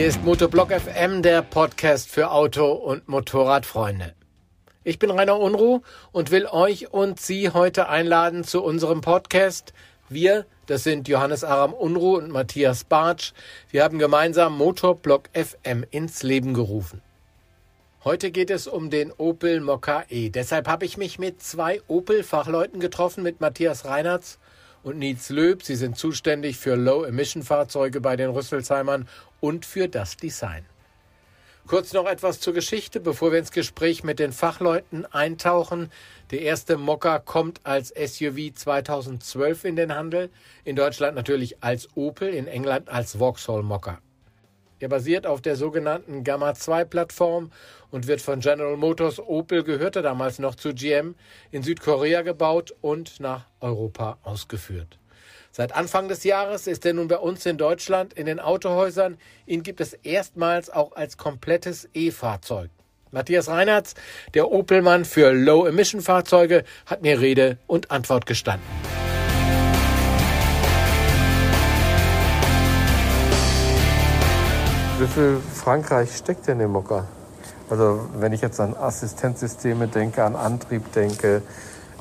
Hier ist Motoblog FM, der Podcast für Auto- und Motorradfreunde. Ich bin Rainer Unruh und will euch und Sie heute einladen zu unserem Podcast. Wir, das sind Johannes Aram Unruh und Matthias Bartsch, wir haben gemeinsam Motorblog FM ins Leben gerufen. Heute geht es um den Opel Mokka E. Deshalb habe ich mich mit zwei Opel-Fachleuten getroffen, mit Matthias Reinertz und Nietz Löb. Sie sind zuständig für Low-Emission-Fahrzeuge bei den Rüsselsheimern und für das Design. Kurz noch etwas zur Geschichte, bevor wir ins Gespräch mit den Fachleuten eintauchen. Der erste Mokka kommt als SUV 2012 in den Handel, in Deutschland natürlich als Opel, in England als Vauxhall Mokka. Er basiert auf der sogenannten Gamma 2 Plattform und wird von General Motors Opel gehörte damals noch zu GM in Südkorea gebaut und nach Europa ausgeführt. Seit Anfang des Jahres ist er nun bei uns in Deutschland in den Autohäusern. Ihn gibt es erstmals auch als komplettes E-Fahrzeug. Matthias Reinhardt, der Opelmann für Low-Emission-Fahrzeuge, hat mir Rede und Antwort gestanden. Wie viel Frankreich steckt denn im Mokka? Also wenn ich jetzt an Assistenzsysteme denke, an Antrieb denke,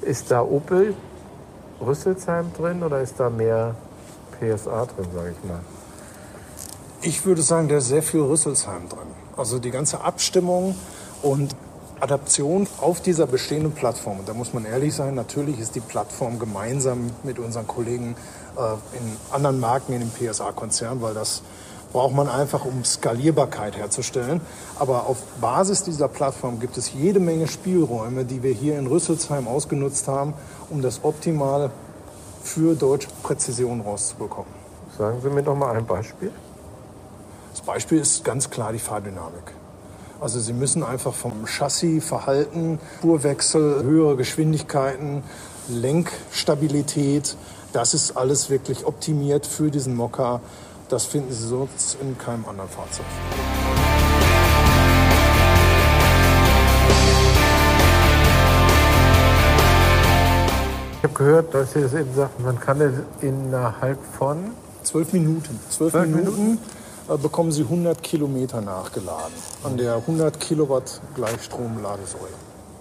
ist da Opel Rüsselsheim drin oder ist da mehr PSA drin, sage ich mal? Ich würde sagen, da ist sehr viel Rüsselsheim drin. Also die ganze Abstimmung und Adaption auf dieser bestehenden Plattform. Und da muss man ehrlich sein, natürlich ist die Plattform gemeinsam mit unseren Kollegen äh, in anderen Marken in dem PSA-Konzern, weil das braucht man einfach, um Skalierbarkeit herzustellen. Aber auf Basis dieser Plattform gibt es jede Menge Spielräume, die wir hier in Rüsselsheim ausgenutzt haben, um das optimal für deutsche Präzision rauszubekommen. Sagen Sie mir doch mal ein Beispiel. Das Beispiel ist ganz klar die Fahrdynamik. Also Sie müssen einfach vom Chassis, Verhalten, Spurwechsel, höhere Geschwindigkeiten, Lenkstabilität, das ist alles wirklich optimiert für diesen Mokka. Das finden Sie sonst in keinem anderen Fahrzeug. Ich habe gehört, dass Sie das eben sagten, man kann es innerhalb von zwölf Minuten. Zwölf Minuten, Minuten äh, bekommen Sie 100 Kilometer nachgeladen an der 100 Kilowatt Gleichstrom-Ladesäule.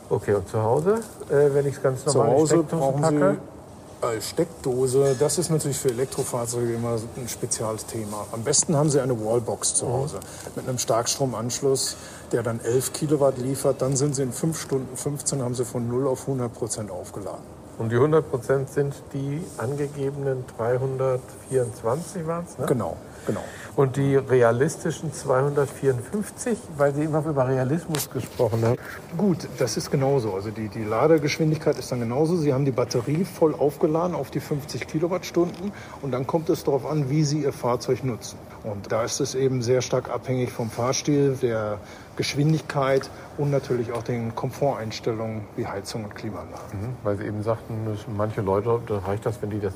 Okay, und zu Hause, äh, wenn ich es ganz normal Zu Hause brauchen packe? Sie als Steckdose, das ist natürlich für Elektrofahrzeuge immer ein Spezialthema. Am besten haben Sie eine Wallbox zu Hause mit einem Starkstromanschluss, der dann 11 Kilowatt liefert. Dann sind Sie in 5 Stunden 15 haben Sie von 0 auf 100 Prozent aufgeladen. Und die 100 Prozent sind die angegebenen 324 waren es? Ne? Genau, genau. Und die realistischen 254, weil Sie immer über Realismus gesprochen haben. Gut, das ist genauso. Also die, die Ladegeschwindigkeit ist dann genauso. Sie haben die Batterie voll aufgeladen auf die 50 Kilowattstunden und dann kommt es darauf an, wie Sie Ihr Fahrzeug nutzen. Und da ist es eben sehr stark abhängig vom Fahrstil, der Geschwindigkeit und natürlich auch den Komforteinstellungen wie Heizung und Klimaanlage. Mhm, weil Sie eben sagten, manche Leute, da reicht das, wenn die das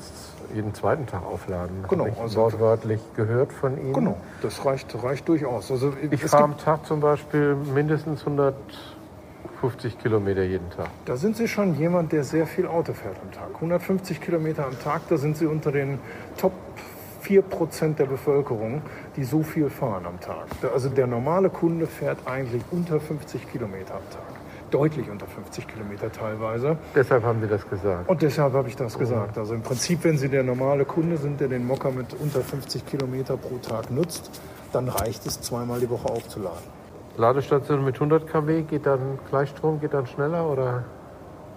jeden zweiten Tag aufladen. Genau. Habe ich also wortwörtlich gehört von Ihnen. Genau, das reicht, reicht durchaus. Also ich fahre am Tag zum Beispiel mindestens 150 Kilometer jeden Tag. Da sind Sie schon jemand, der sehr viel Auto fährt am Tag. 150 Kilometer am Tag, da sind Sie unter den Top 4 Prozent der Bevölkerung, die so viel fahren am Tag. Also der normale Kunde fährt eigentlich unter 50 Kilometer am Tag. Deutlich unter 50 Kilometer teilweise. Deshalb haben Sie das gesagt. Und deshalb habe ich das gesagt. Also im Prinzip, wenn Sie der normale Kunde sind, der den Mokka mit unter 50 Kilometer pro Tag nutzt, dann reicht es zweimal die Woche aufzuladen. Ladestation mit 100 kW geht dann Gleichstrom, geht dann schneller oder?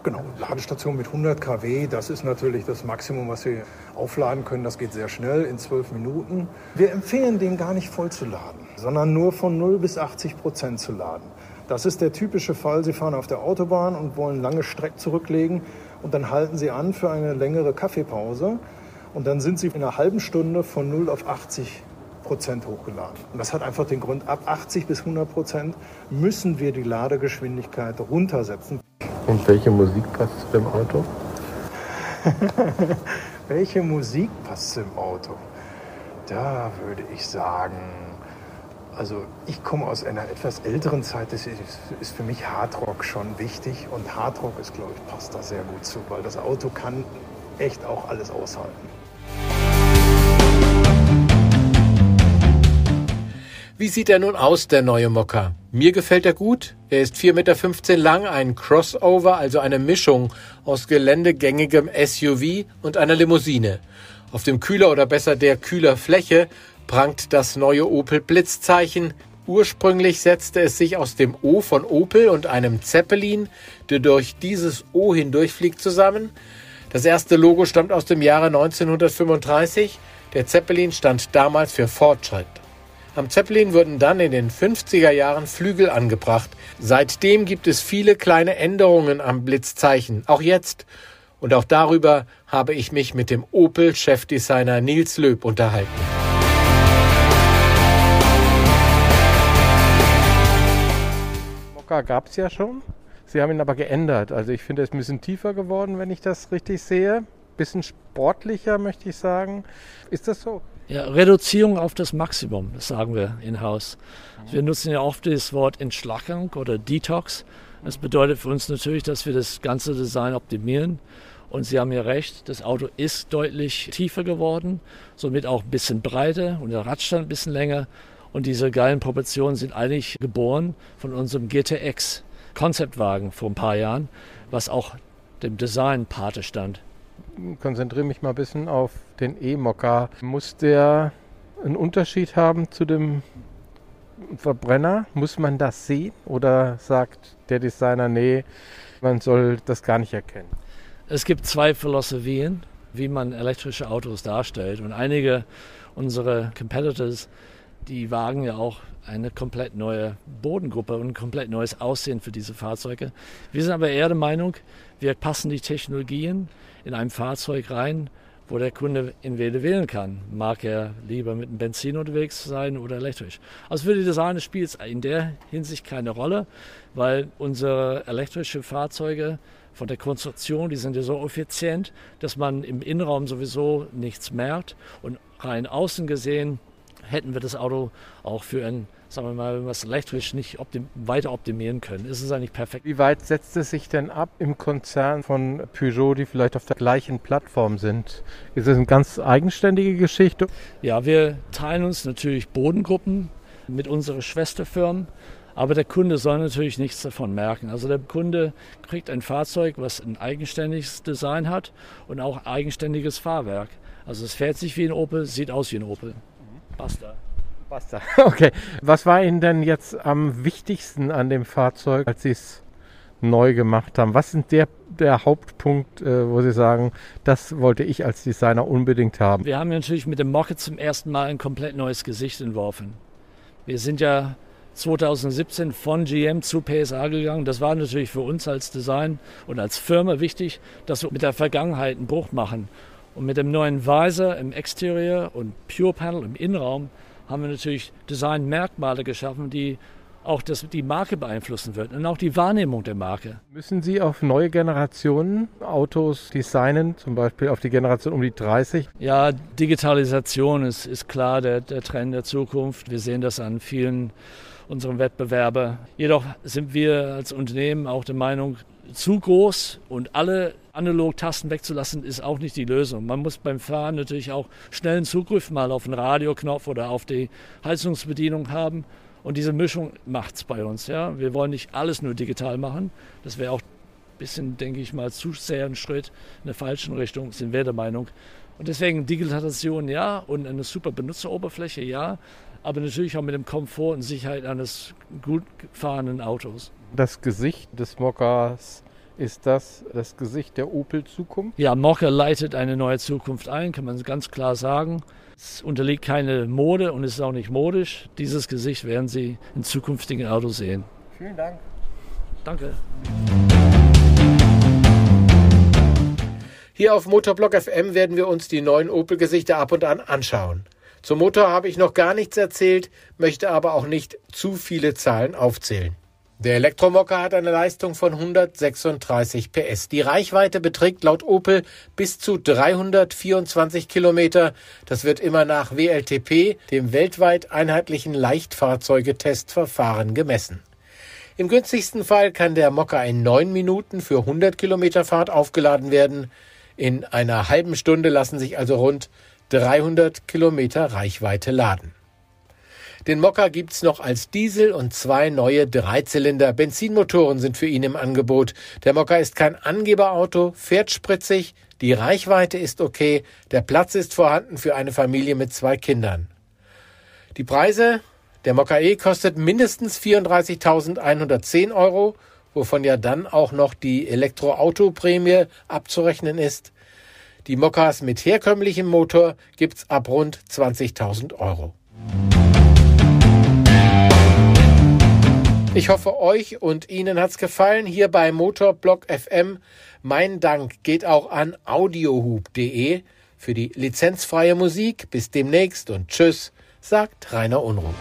Genau, Ladestation mit 100 kW, das ist natürlich das Maximum, was Sie aufladen können. Das geht sehr schnell, in 12 Minuten. Wir empfehlen den gar nicht voll zu laden, sondern nur von 0 bis 80 Prozent zu laden. Das ist der typische Fall, Sie fahren auf der Autobahn und wollen lange Strecken zurücklegen und dann halten Sie an für eine längere Kaffeepause und dann sind Sie in einer halben Stunde von 0 auf 80 Prozent hochgeladen. Und das hat einfach den Grund, ab 80 bis 100 Prozent müssen wir die Ladegeschwindigkeit runtersetzen. Und welche Musik passt zu dem Auto? welche Musik passt im Auto? Da würde ich sagen, also ich komme aus einer etwas älteren Zeit, das ist, ist für mich Hardrock schon wichtig und Hardrock ist, glaube ich, passt da sehr gut zu, weil das Auto kann echt auch alles aushalten. Wie sieht er nun aus, der neue Mokka? Mir gefällt er gut. Er ist 4,15 Meter lang, ein Crossover, also eine Mischung aus geländegängigem SUV und einer Limousine. Auf dem Kühler oder besser der Kühlerfläche prangt das neue Opel Blitzzeichen. Ursprünglich setzte es sich aus dem O von Opel und einem Zeppelin, der durch dieses O hindurchfliegt, zusammen. Das erste Logo stammt aus dem Jahre 1935. Der Zeppelin stand damals für Fortschritt. Am Zeppelin wurden dann in den 50er Jahren Flügel angebracht. Seitdem gibt es viele kleine Änderungen am Blitzzeichen, auch jetzt. Und auch darüber habe ich mich mit dem Opel-Chefdesigner Nils Löb unterhalten. Mokka gab es ja schon. Sie haben ihn aber geändert. Also ich finde, er ist ein bisschen tiefer geworden, wenn ich das richtig sehe. Bisschen sportlicher, möchte ich sagen. Ist das so? Ja, Reduzierung auf das Maximum, das sagen wir in-house. Wir nutzen ja oft das Wort Entschlackung oder Detox. Das bedeutet für uns natürlich, dass wir das ganze Design optimieren. Und Sie haben ja recht, das Auto ist deutlich tiefer geworden, somit auch ein bisschen breiter und der Radstand ein bisschen länger. Und diese geilen Proportionen sind eigentlich geboren von unserem GTX Konzeptwagen vor ein paar Jahren, was auch dem Design Pate stand konzentriere mich mal ein bisschen auf den E-Mokka. Muss der einen Unterschied haben zu dem Verbrenner? Muss man das sehen oder sagt der Designer, nee, man soll das gar nicht erkennen? Es gibt zwei Philosophien, wie man elektrische Autos darstellt. Und einige unserer Competitors, die wagen ja auch eine komplett neue Bodengruppe und ein komplett neues Aussehen für diese Fahrzeuge. Wir sind aber eher der Meinung, wir passen die Technologien in einem Fahrzeug rein, wo der Kunde entweder wählen kann. Mag er lieber mit einem Benzin unterwegs sein oder elektrisch. Also für die Designer spielt es in der Hinsicht keine Rolle, weil unsere elektrischen Fahrzeuge von der Konstruktion, die sind ja so effizient, dass man im Innenraum sowieso nichts merkt. Und rein außen gesehen hätten wir das Auto auch für ein sagen wir mal, wenn wir es elektrisch nicht optim weiter optimieren können, ist es eigentlich perfekt. Wie weit setzt es sich denn ab im Konzern von Peugeot, die vielleicht auf der gleichen Plattform sind? Ist es eine ganz eigenständige Geschichte? Ja, wir teilen uns natürlich Bodengruppen mit unseren Schwesterfirmen. Aber der Kunde soll natürlich nichts davon merken. Also der Kunde kriegt ein Fahrzeug, was ein eigenständiges Design hat und auch eigenständiges Fahrwerk. Also es fährt sich wie ein Opel, sieht aus wie ein Opel. Basta. Basta. Okay. Was war Ihnen denn jetzt am wichtigsten an dem Fahrzeug, als Sie es neu gemacht haben? Was sind der, der Hauptpunkt, äh, wo Sie sagen, das wollte ich als Designer unbedingt haben? Wir haben natürlich mit dem Mocket zum ersten Mal ein komplett neues Gesicht entworfen. Wir sind ja 2017 von GM zu PSA gegangen. Das war natürlich für uns als Design und als Firma wichtig, dass wir mit der Vergangenheit einen Bruch machen. Und mit dem neuen Visor im Exterior und Pure Panel im Innenraum haben wir natürlich Designmerkmale geschaffen, die auch das, die Marke beeinflussen wird und auch die Wahrnehmung der Marke. Müssen Sie auf neue Generationen Autos designen, zum Beispiel auf die Generation um die 30? Ja, Digitalisation ist, ist klar der, der Trend der Zukunft. Wir sehen das an vielen unserer Wettbewerber. Jedoch sind wir als Unternehmen auch der Meinung, zu groß und alle Analog-Tasten wegzulassen, ist auch nicht die Lösung. Man muss beim Fahren natürlich auch schnellen Zugriff mal auf den Radioknopf oder auf die Heizungsbedienung haben. Und diese Mischung macht es bei uns. Ja? Wir wollen nicht alles nur digital machen. Das wäre auch ein bisschen, denke ich mal, zu sehr ein Schritt in der falschen Richtung, sind wir der Meinung. Und deswegen Digitalisation ja und eine super Benutzeroberfläche ja, aber natürlich auch mit dem Komfort und Sicherheit eines gut gefahrenen Autos. Das Gesicht des Mockers ist das das Gesicht der Opel-Zukunft? Ja, Mocker leitet eine neue Zukunft ein, kann man ganz klar sagen. Es unterliegt keine Mode und ist auch nicht modisch. Dieses Gesicht werden Sie in zukünftigen Autos sehen. Vielen Dank. Danke. Hier auf Motorblock FM werden wir uns die neuen Opel-Gesichter ab und an anschauen. Zum Motor habe ich noch gar nichts erzählt, möchte aber auch nicht zu viele Zahlen aufzählen. Der Elektromocker hat eine Leistung von 136 PS. Die Reichweite beträgt laut Opel bis zu 324 Kilometer. Das wird immer nach WLTP, dem weltweit einheitlichen Leichtfahrzeugetestverfahren, gemessen. Im günstigsten Fall kann der Mocker in neun Minuten für 100 Kilometer Fahrt aufgeladen werden. In einer halben Stunde lassen sich also rund 300 Kilometer Reichweite laden. Den Mokka gibt's noch als Diesel und zwei neue Dreizylinder Benzinmotoren sind für ihn im Angebot. Der Mokka ist kein Angeberauto, fährt spritzig, die Reichweite ist okay, der Platz ist vorhanden für eine Familie mit zwei Kindern. Die Preise, der Mokka E kostet mindestens 34.110 Euro, wovon ja dann auch noch die Elektroautoprämie abzurechnen ist. Die Mokkas mit herkömmlichem Motor gibt's ab rund 20.000 Euro. Ich hoffe, euch und Ihnen hat's gefallen hier bei Motorblock FM. Mein Dank geht auch an audiohub.de für die lizenzfreie Musik. Bis demnächst und tschüss, sagt Rainer Unruh.